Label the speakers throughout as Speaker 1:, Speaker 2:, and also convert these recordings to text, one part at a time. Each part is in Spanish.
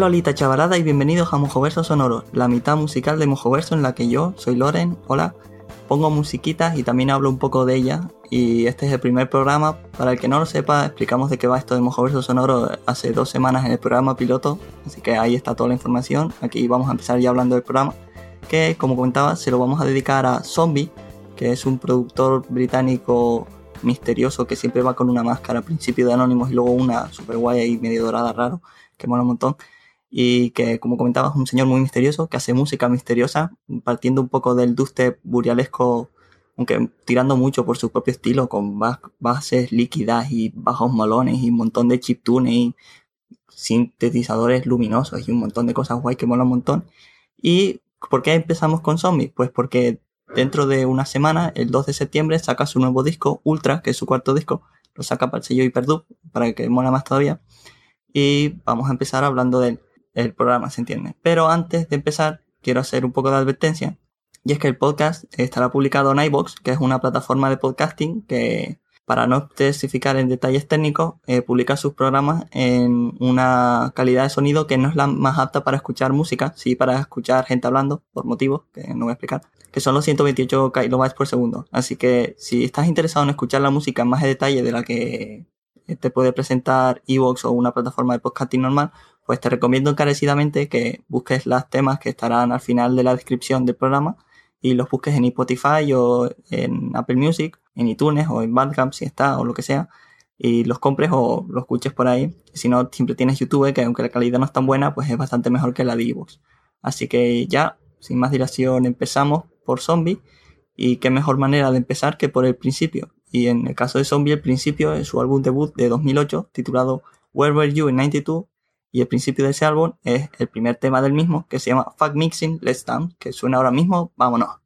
Speaker 1: Hola Olita chavalada y bienvenidos a Mojoverso Sonoro, la mitad musical de Mojoverso en la que yo, soy Loren, hola, pongo musiquitas y también hablo un poco de ella. Y este es el primer programa, para el que no lo sepa, explicamos de qué va esto de Mojoverso Sonoro hace dos semanas en el programa piloto, así que ahí está toda la información. Aquí vamos a empezar ya hablando del programa, que como comentaba se lo vamos a dedicar a Zombie, que es un productor británico misterioso que siempre va con una máscara al principio de Anonymous y luego una super guay y medio dorada raro, que mola un montón y que, como comentabas, es un señor muy misterioso que hace música misteriosa, partiendo un poco del dubstep burialesco, aunque tirando mucho por su propio estilo, con bases líquidas y bajos molones y un montón de chiptunes y sintetizadores luminosos y un montón de cosas guay que mola un montón. ¿Y por qué empezamos con Zombie? Pues porque dentro de una semana, el 2 de septiembre, saca su nuevo disco, Ultra, que es su cuarto disco, lo saca para el sello Hyperdub, para que mola más todavía. Y vamos a empezar hablando de el programa, ¿se entiende? Pero antes de empezar, quiero hacer un poco de advertencia. Y es que el podcast estará publicado en iBox, que es una plataforma de podcasting que, para no especificar en detalles técnicos, eh, publica sus programas en una calidad de sonido que no es la más apta para escuchar música, sí para escuchar gente hablando, por motivos que no voy a explicar, que son los 128 kilobytes por segundo. Así que si estás interesado en escuchar la música en más detalle de la que te puede presentar iVoox o una plataforma de podcasting normal, pues te recomiendo encarecidamente que busques los temas que estarán al final de la descripción del programa y los busques en Spotify o en Apple Music, en iTunes o en Bandcamp si está o lo que sea y los compres o los escuches por ahí. Si no, siempre tienes YouTube, que aunque la calidad no es tan buena, pues es bastante mejor que la de iVoox. Así que ya, sin más dilación, empezamos por Zombie. Y qué mejor manera de empezar que por el principio. Y en el caso de Zombie, el principio es su álbum debut de 2008, titulado Where Were You in 92, y el principio de ese álbum es el primer tema del mismo que se llama Fuck Mixing Let's Dance, que suena ahora mismo, vámonos.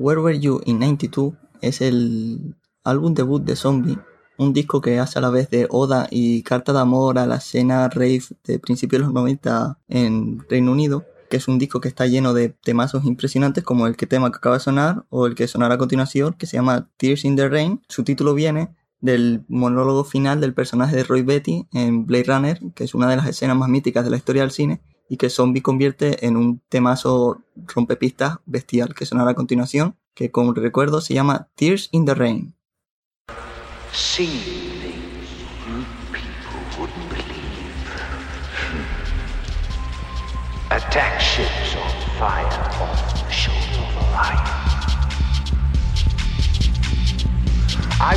Speaker 1: Where Were You in 92 es el álbum debut de Zombie, un disco que hace a la vez de oda y carta de amor a la escena rave de principios de los 90 en Reino Unido, que es un disco que está lleno de temazos impresionantes como el que tema que acaba de sonar o el que sonará a continuación, que se llama Tears in the Rain. Su título viene del monólogo final del personaje de Roy Betty en Blade Runner, que es una de las escenas más míticas de la historia del cine, y que Zombie convierte en un temazo rompepistas bestial que sonará a continuación, que como recuerdo se llama Tears in the Rain.
Speaker 2: Attack ships on fire off the of Orion. I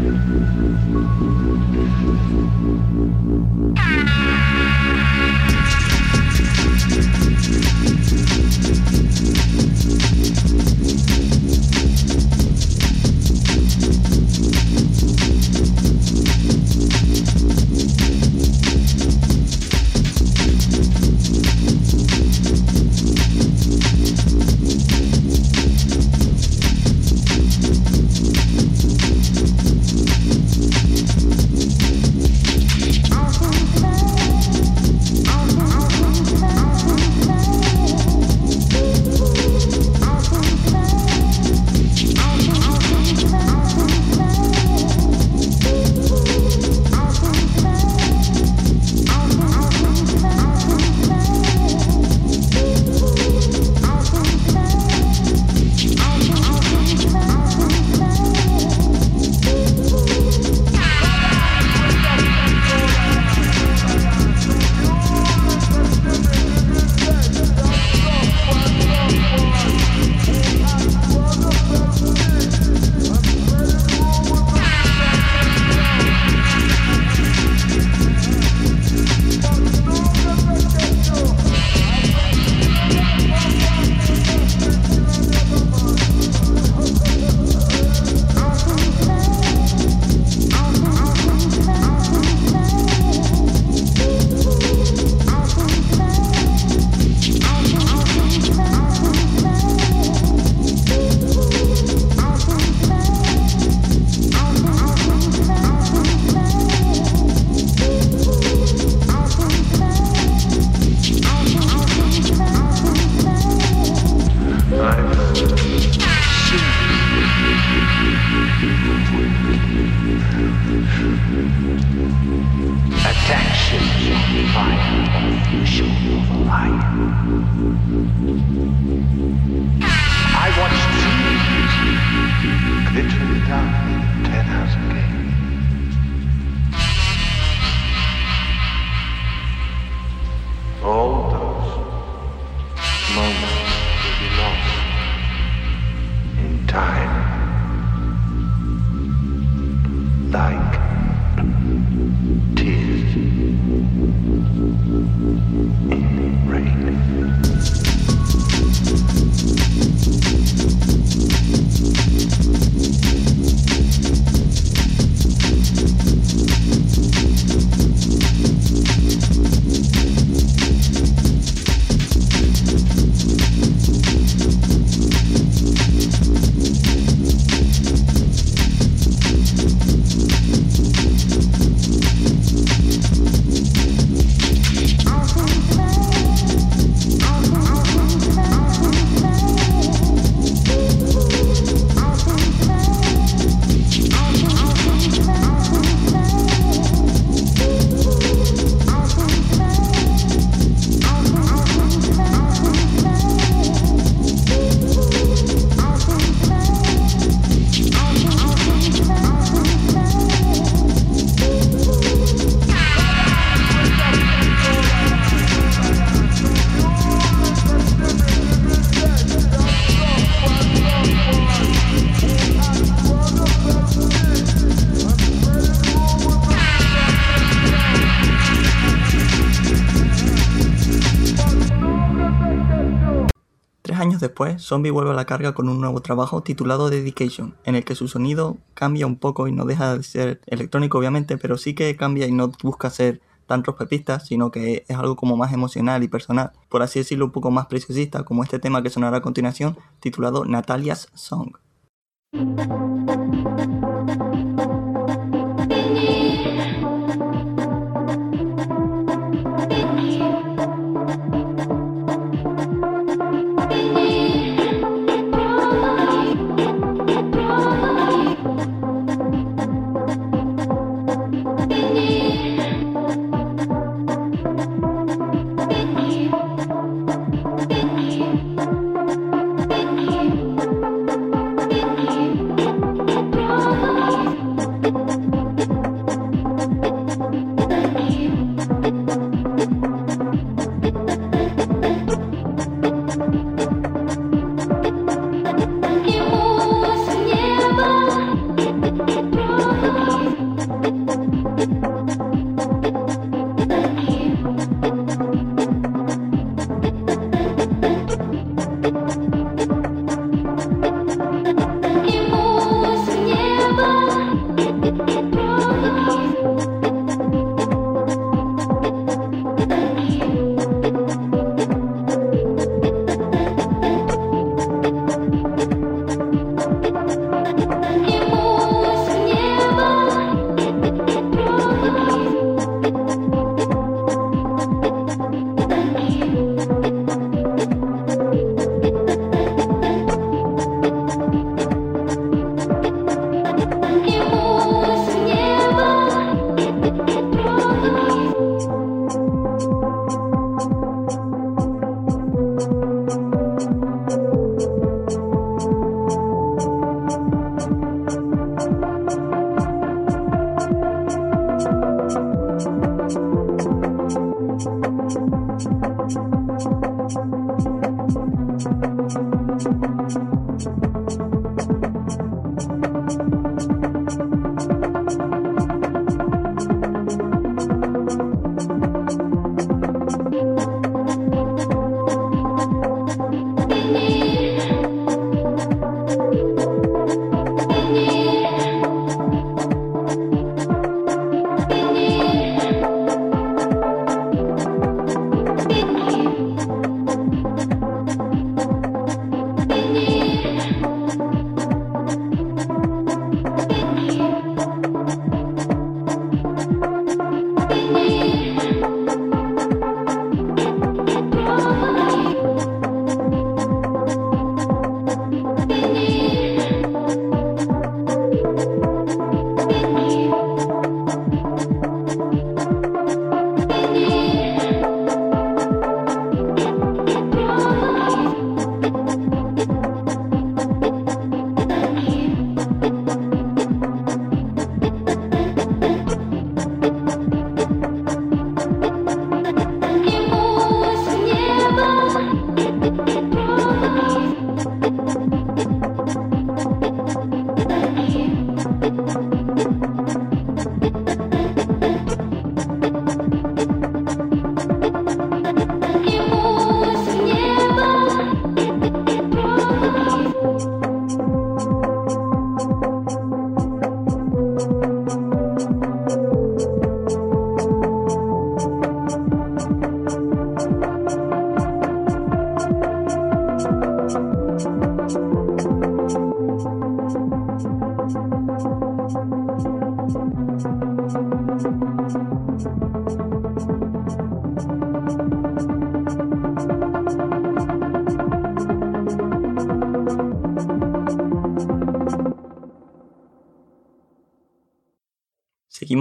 Speaker 1: Zombie vuelve a la carga con un nuevo trabajo titulado Dedication, en el que su sonido cambia un poco y no deja de ser electrónico obviamente, pero sí que cambia y no busca ser tan trospepista, sino que es algo como más emocional y personal, por así decirlo un poco más preciosista, como este tema que sonará a continuación, titulado Natalia's Song.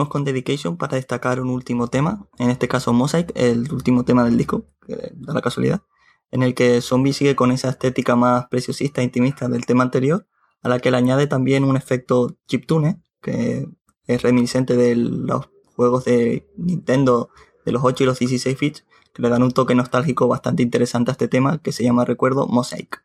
Speaker 1: Con Dedication para destacar un último tema, en este caso Mosaic, el último tema del disco, da la casualidad, en el que Zombie sigue con esa estética más preciosista e intimista del tema anterior, a la que le añade también un efecto chiptune, que es reminiscente de los juegos de Nintendo de los 8 y los 16 bits, que le dan un toque nostálgico bastante interesante a este tema, que se llama, recuerdo, Mosaic.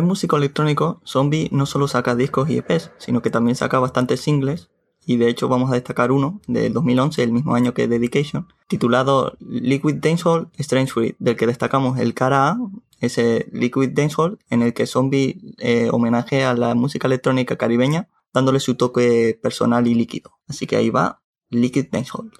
Speaker 1: Buen músico electrónico, Zombie no solo saca discos y EPs, sino que también saca bastantes singles, y de hecho vamos a destacar uno del 2011, el mismo año que Dedication, titulado Liquid Dancehall Strange Fruit, del que destacamos el cara A, ese Liquid Dancehall, en el que Zombie eh, homenajea a la música electrónica caribeña, dándole su toque personal y líquido. Así que ahí va Liquid Dancehall.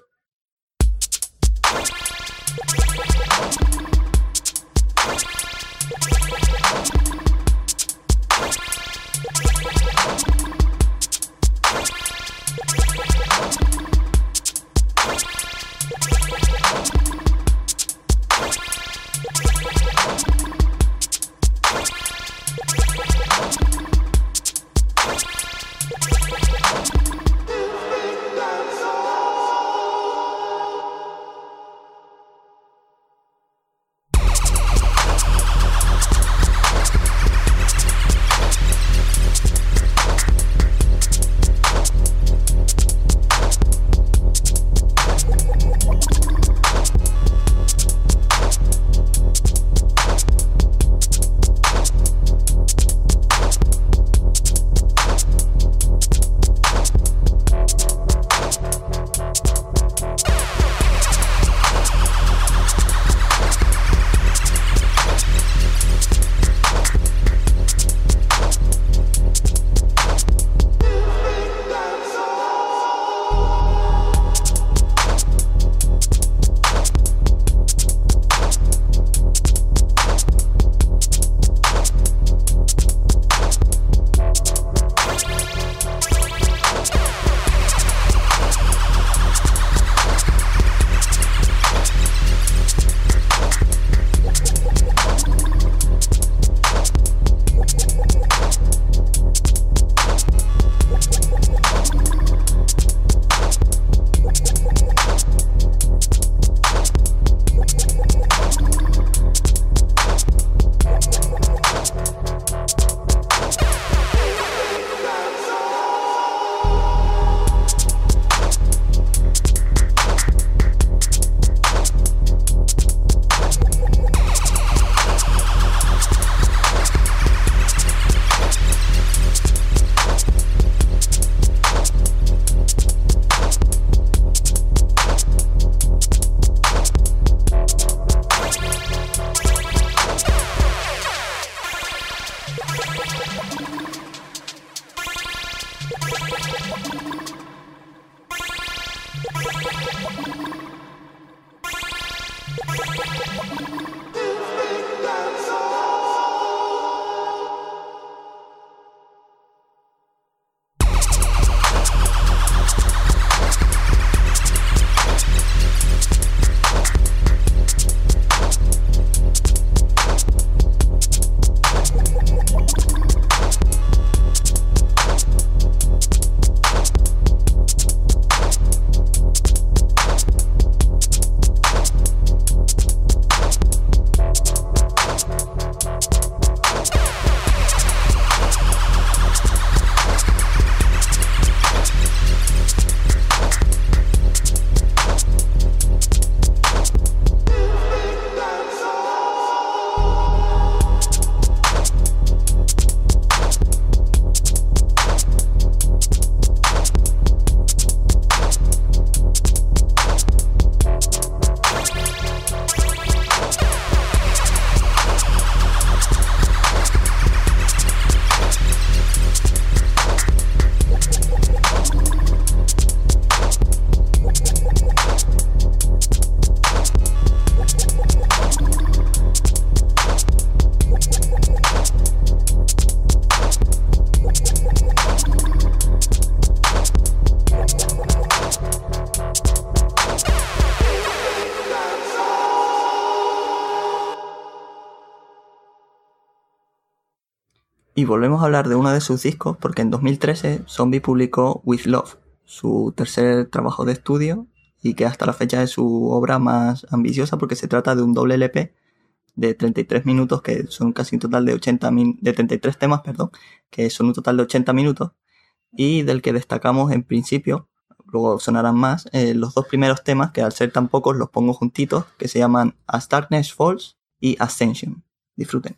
Speaker 1: Volvemos a hablar de uno de sus discos porque en 2013 Zombie publicó With Love, su tercer trabajo de estudio y que hasta la fecha es su obra más ambiciosa porque se trata de un doble LP de 33 minutos que son casi un total de 80 de 33 temas, perdón, que son un total de 80 minutos y del que destacamos en principio, luego sonarán más, eh, los dos primeros temas que al ser tan pocos los pongo juntitos que se llaman As Darkness Falls y Ascension. Disfruten.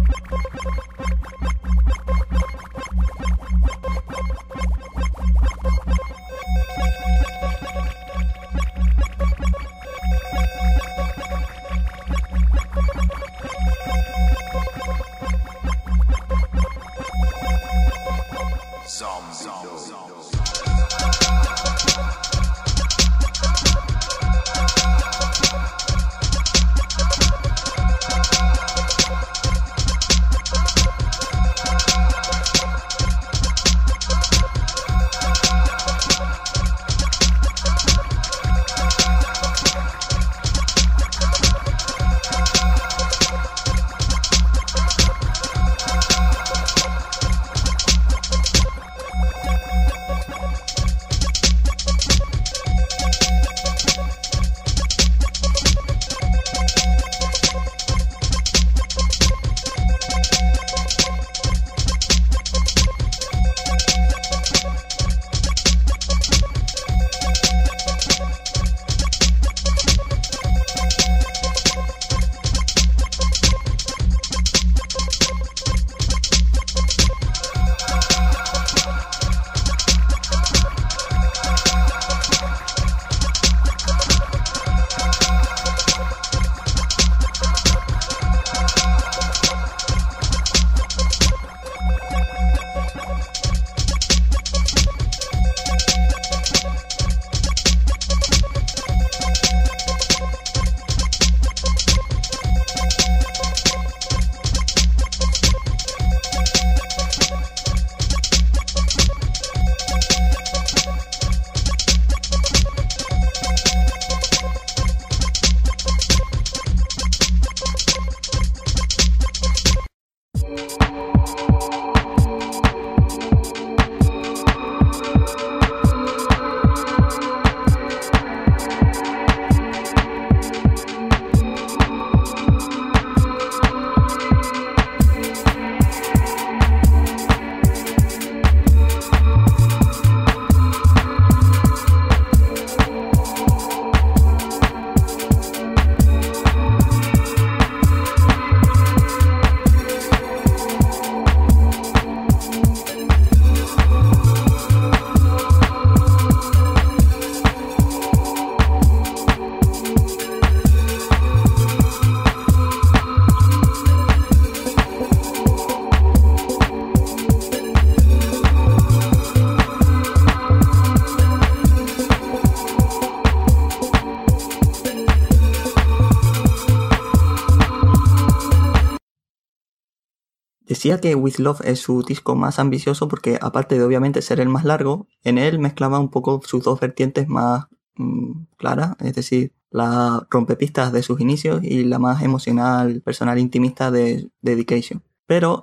Speaker 1: Decía que With Love es su disco más ambicioso porque aparte de obviamente ser el más largo, en él mezclaba un poco sus dos vertientes más mm, claras, es decir, la rompepistas de sus inicios y la más emocional, personal, intimista de Dedication. Pero,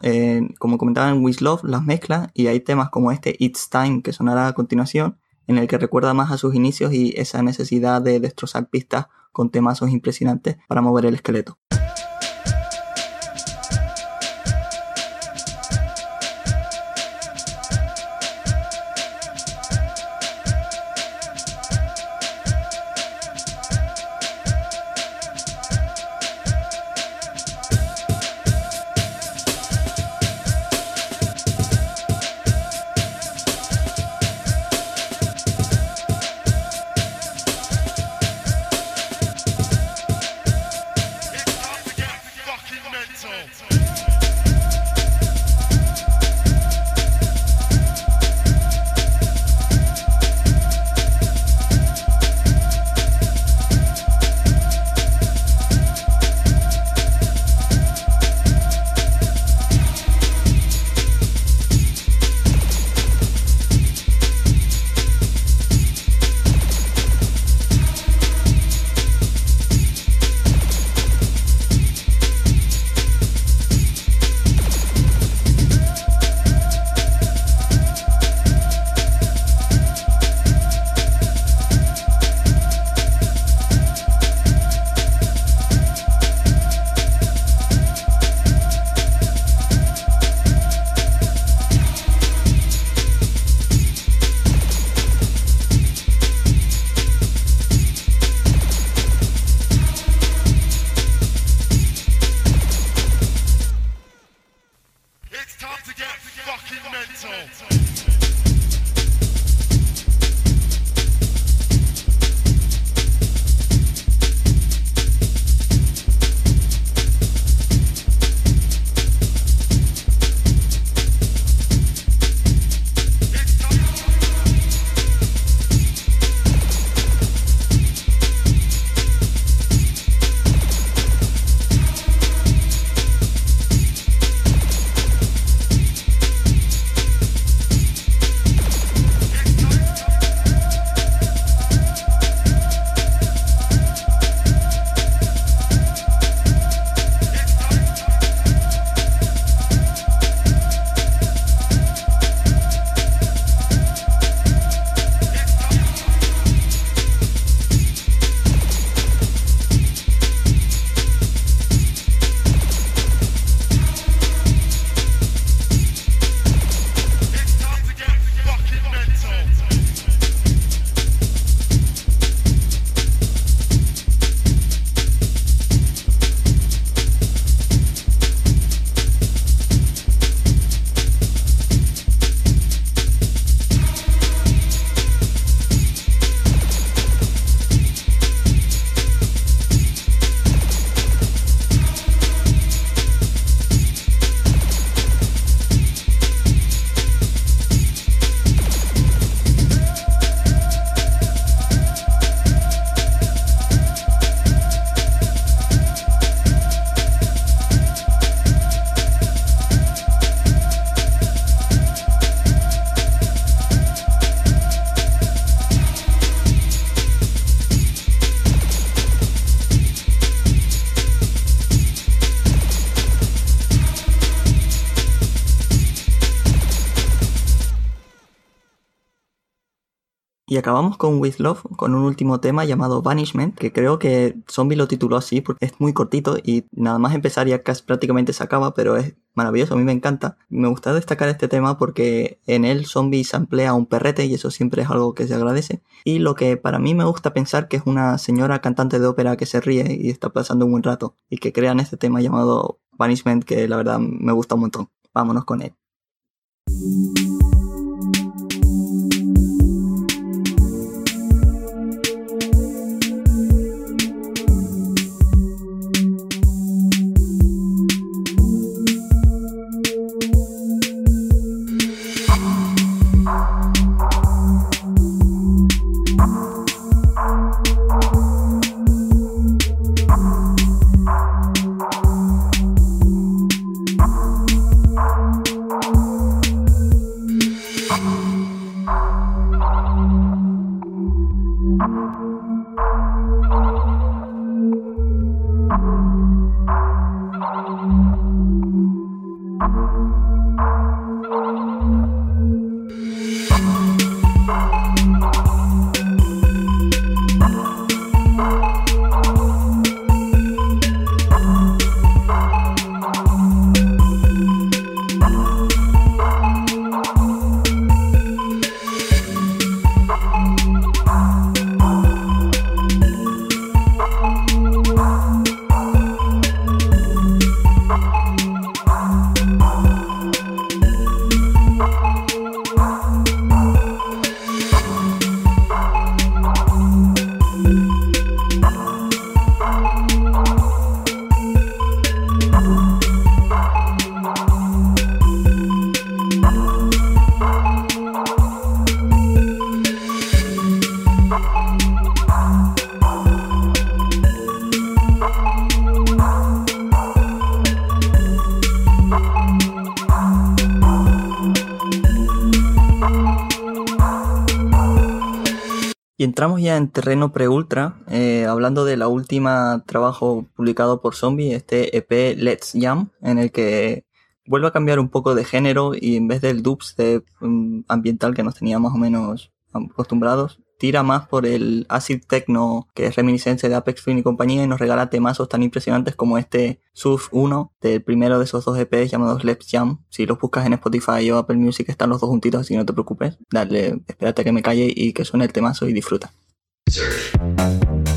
Speaker 1: como comentaba en With Love, las mezcla y hay temas como este It's Time que sonará a continuación, en el que recuerda más a sus inicios y esa necesidad de destrozar pistas con temazos impresionantes para mover el esqueleto. Acabamos con With Love, con un último tema llamado Banishment, que creo que Zombie lo tituló así porque es muy cortito y nada más empezar ya casi prácticamente se acaba, pero es maravilloso, a mí me encanta. Me gusta destacar este tema porque en él Zombie se emplea un perrete y eso siempre es algo que se agradece. Y lo que para mí me gusta pensar que es una señora cantante de ópera que se ríe y está pasando un buen rato y que crean este tema llamado Banishment que la verdad me gusta un montón. Vámonos con él. Ya en terreno pre-ultra, eh, hablando de la última trabajo publicado por Zombie, este EP Let's Jam, en el que vuelve a cambiar un poco de género y en vez del dubstep um, ambiental que nos tenía más o menos acostumbrados, tira más por el acid techno que es reminiscencia de Apex Twin y compañía y nos regala temazos tan impresionantes como este Surf 1 del primero de esos dos EPs llamados Let's Jam. Si los buscas en Spotify o Apple Music están los dos juntitos así no te preocupes. Dale, espérate a que me calle y que suene el temazo y disfruta. Search.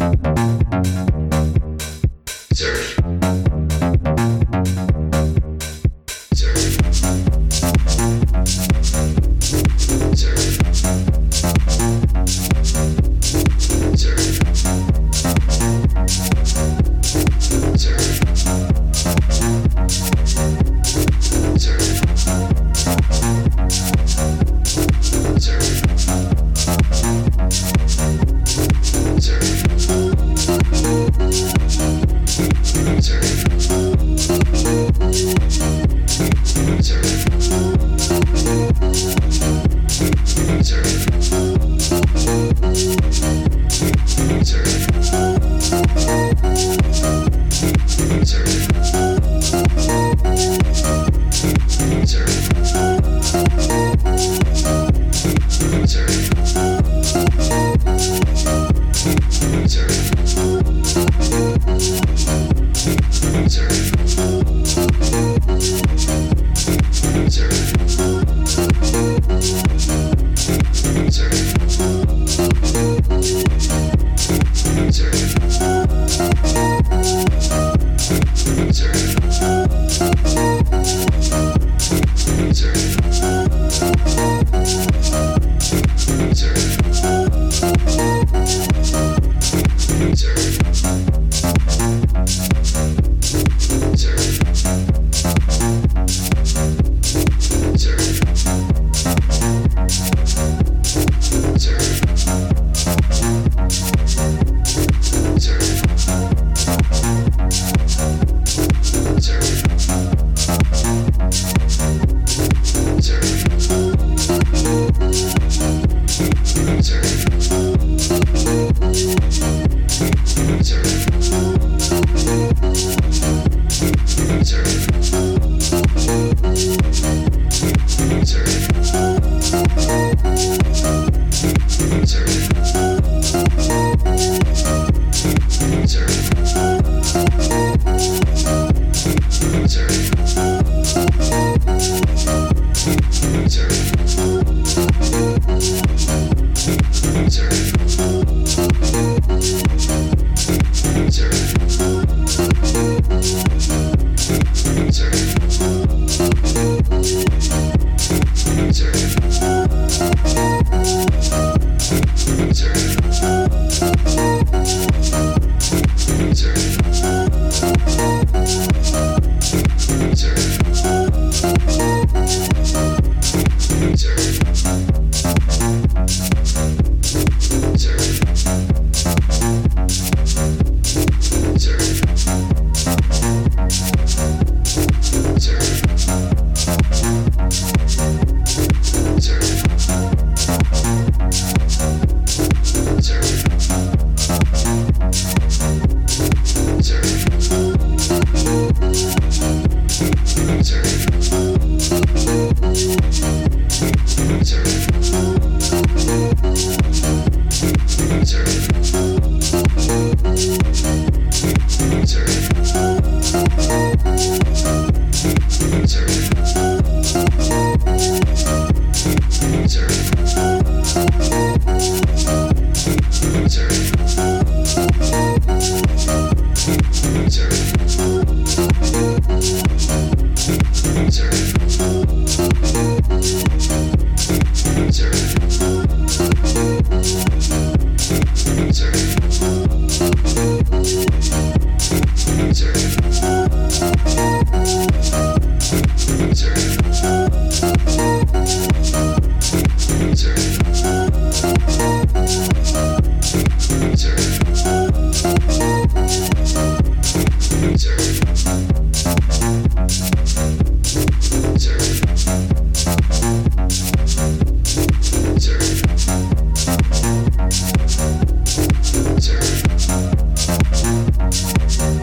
Speaker 1: Thank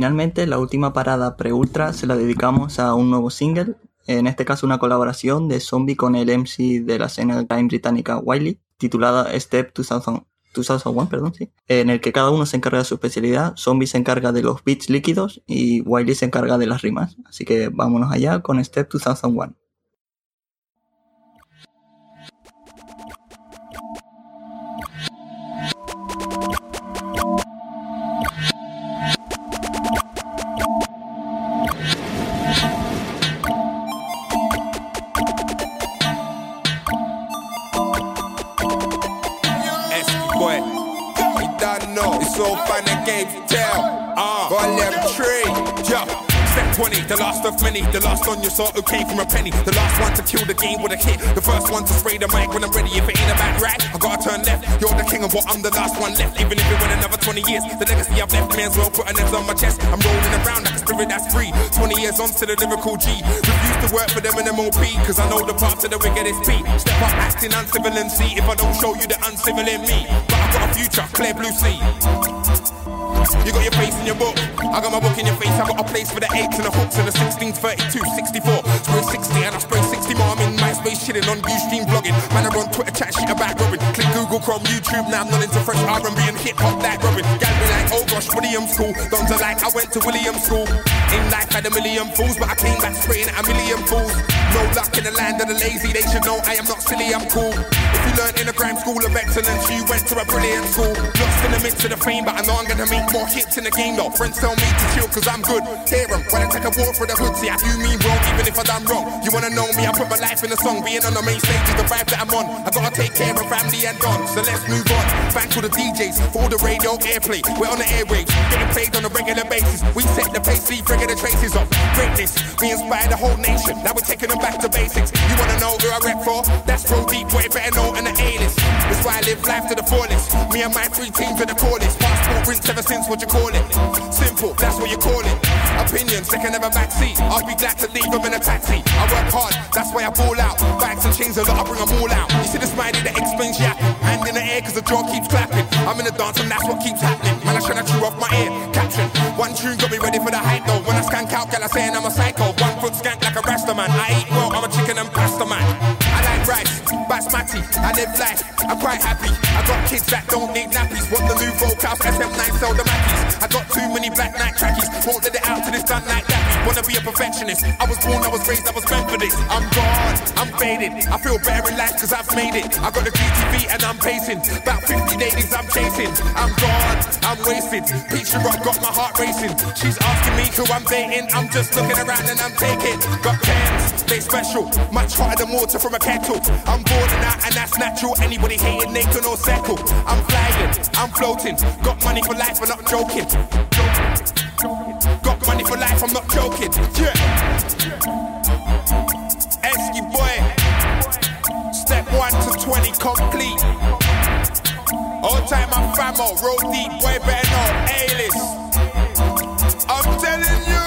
Speaker 1: Finalmente, la última parada pre-ultra se la dedicamos a un nuevo single, en este caso una colaboración de Zombie con el MC de la escena grime británica Wiley, titulada Step 2000, 2001, perdón, sí, en el que cada uno se encarga de su especialidad. Zombie se encarga de los beats líquidos y Wiley se encarga de las rimas. Así que vámonos allá con Step 2001.
Speaker 3: 20, the last of many. The last on your sort who came from a penny. The last one to kill the game with a hit. The first one to spray the mic when I'm ready. If it ain't about right, I gotta turn left. You're the king of what I'm the last one left. Even if it went another 20 years, the legacy I've left may as well put an X on my chest. I'm rolling around like a spirit that's free. 20 years on to the lyrical G. Refuse to work for them in MOP, cause I know the path to the wickedest P. Step up acting uncivil and see if I don't show you the uncivil in me. But I got a future, clear blue sea. You got your face in your book. I got my book in your face. I got a place for the eights and the hooks and the 16s, 32, 64. Spray 60 and I spray 60 more. I'm in MySpace chilling on Ustream vlogging. Man, I'm on Twitter chat shit about Robin. Click Google Chrome, YouTube. Now I'm not into fresh R&B and hip hop like Robin. Gal be like, oh gosh, William school. Don't like, I went to William school. In life had a million fools, but I came back spraying at a million fools. No luck in the land of the lazy. They should know I am not silly. I'm cool. If you learned in a crime school of excellence, you went to a brilliant school. Lost in the midst of the fame, but I know I'm gonna make more hits in the game though. Friends tell me to chill cause I'm good. Hear 'em when I take a walk through the hood. See, I do mean wrong, even if I done wrong. You wanna know me? I put my life in a song. Being on the main stage is the vibe that I'm on. I gotta take care of family and Don. So let's move on. Thanks to the DJs for all the radio airplay. We're on the airwaves, getting played on a regular basis. We set the pace, leave regular traces of greatness. We inspire the whole nation. Now we're taking them back to basics. You wanna know who I rep for? That's Pro Deep, boy, better know in the A-list. That's why I live life to the fullest. Me and my three teams are the coolest. Passport rinse ever since what you call it. Simple, that's what you call it. Opinions, they can never backseat. I'll be glad to leave them in a taxi. I work hard, that's why I ball out. Bags and chains a lot, I bring them all out. You see the smiley that explains yapping. Hand in the air cause the jaw keeps clapping. I'm in the dance and that's what keeps happening. Man, I tryna chew off my ear. Caption, one tune got me ready for the hype though. When I skank out, girl, I saying I'm a psycho. One foot skank like a rasta man. I eat well, I'm a chicken and pasta man. I like rice, basmati. I live life, I'm quite happy. I got kids that don't need nappies. Want the new Volcaf SM9 sell the Mackies. I got too many black night trackies. Won't let it out to this like that. Wanna be a perfectionist. I was born, I was raised, I was meant for this. I'm gone, I'm faded. I feel better in life cause I've made it. I got the GTV and I'm pacing. About 50 ladies I'm chasing. I'm gone, I'm wasted. Peach Rock got my heart racing. She's asking me who I'm dating. I'm just looking around and I'm taking. Got pens, they special. Much hotter than water from a kettle. I'm boarding out and that's natural. Anybody hating, they can all settle. I'm flying, I'm floating. Got money for life, I'm not joking. Got money for life, I'm not joking. Yeah. Esky boy. Step one to 20 complete. All time my famo, roll deep, boy better know. A-list. I'm telling you.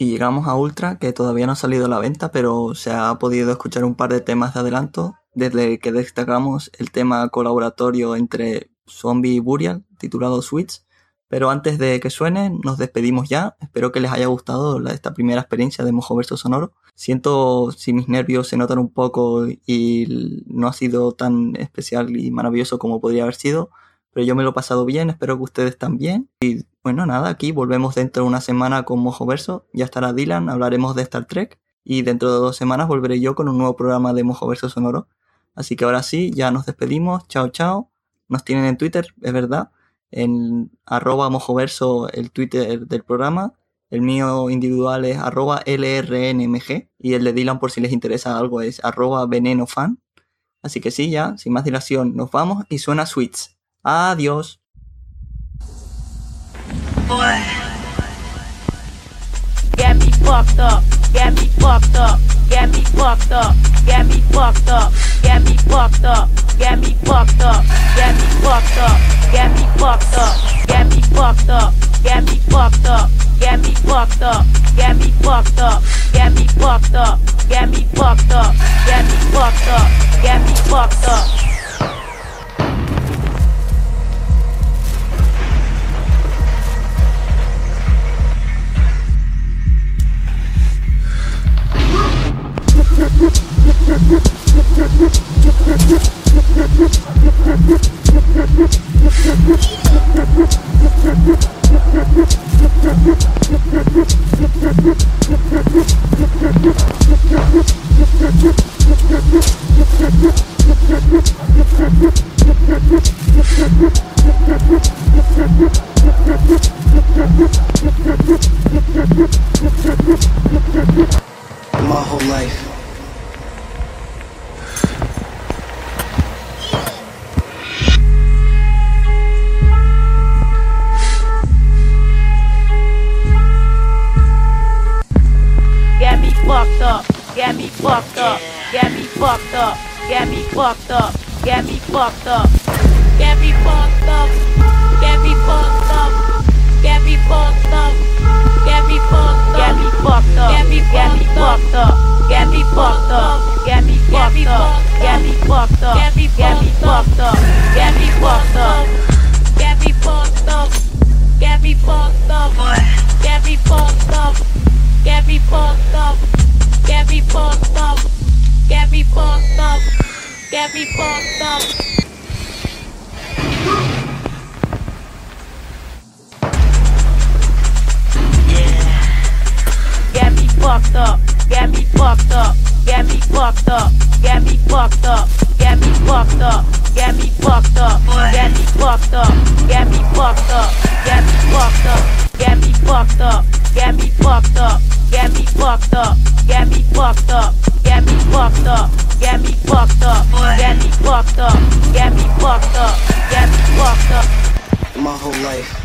Speaker 1: Y llegamos a Ultra, que todavía no ha salido a la venta, pero se ha podido escuchar un par de temas de adelanto, desde que destacamos el tema colaboratorio entre Zombie y Burial, titulado Switch. Pero antes de que suene, nos despedimos ya. Espero que les haya gustado esta primera experiencia de Mojo Verso Sonoro. Siento si mis nervios se notan un poco y no ha sido tan especial y maravilloso como podría haber sido, pero yo me lo he pasado bien, espero que ustedes también. Y bueno, nada, aquí volvemos dentro de una semana con Mojo Verso. Ya estará Dylan, hablaremos de Star Trek. Y dentro de dos semanas volveré yo con un nuevo programa de Mojo Verso Sonoro. Así que ahora sí, ya nos despedimos. Chao, chao. Nos tienen en Twitter, es verdad. En arroba mojoverso el Twitter del programa. El mío individual es arroba LRNMG. Y el de Dylan, por si les interesa algo, es arroba venenofan. Así que sí, ya, sin más dilación, nos vamos y suena Sweets. Adiós.
Speaker 4: Get me fucked up, get me fucked up, get me fucked. Get me fucked up. Get me fucked up. Get me fucked up. Get me fucked up. Get me fucked up. Get me fucked up. Get me fucked up. Get me fucked up. Get me fucked up. Get me fucked up. Get me fucked up. Get me fucked up. Get me fucked up. Get me fucked up. Get me fucked up.
Speaker 5: My whole life.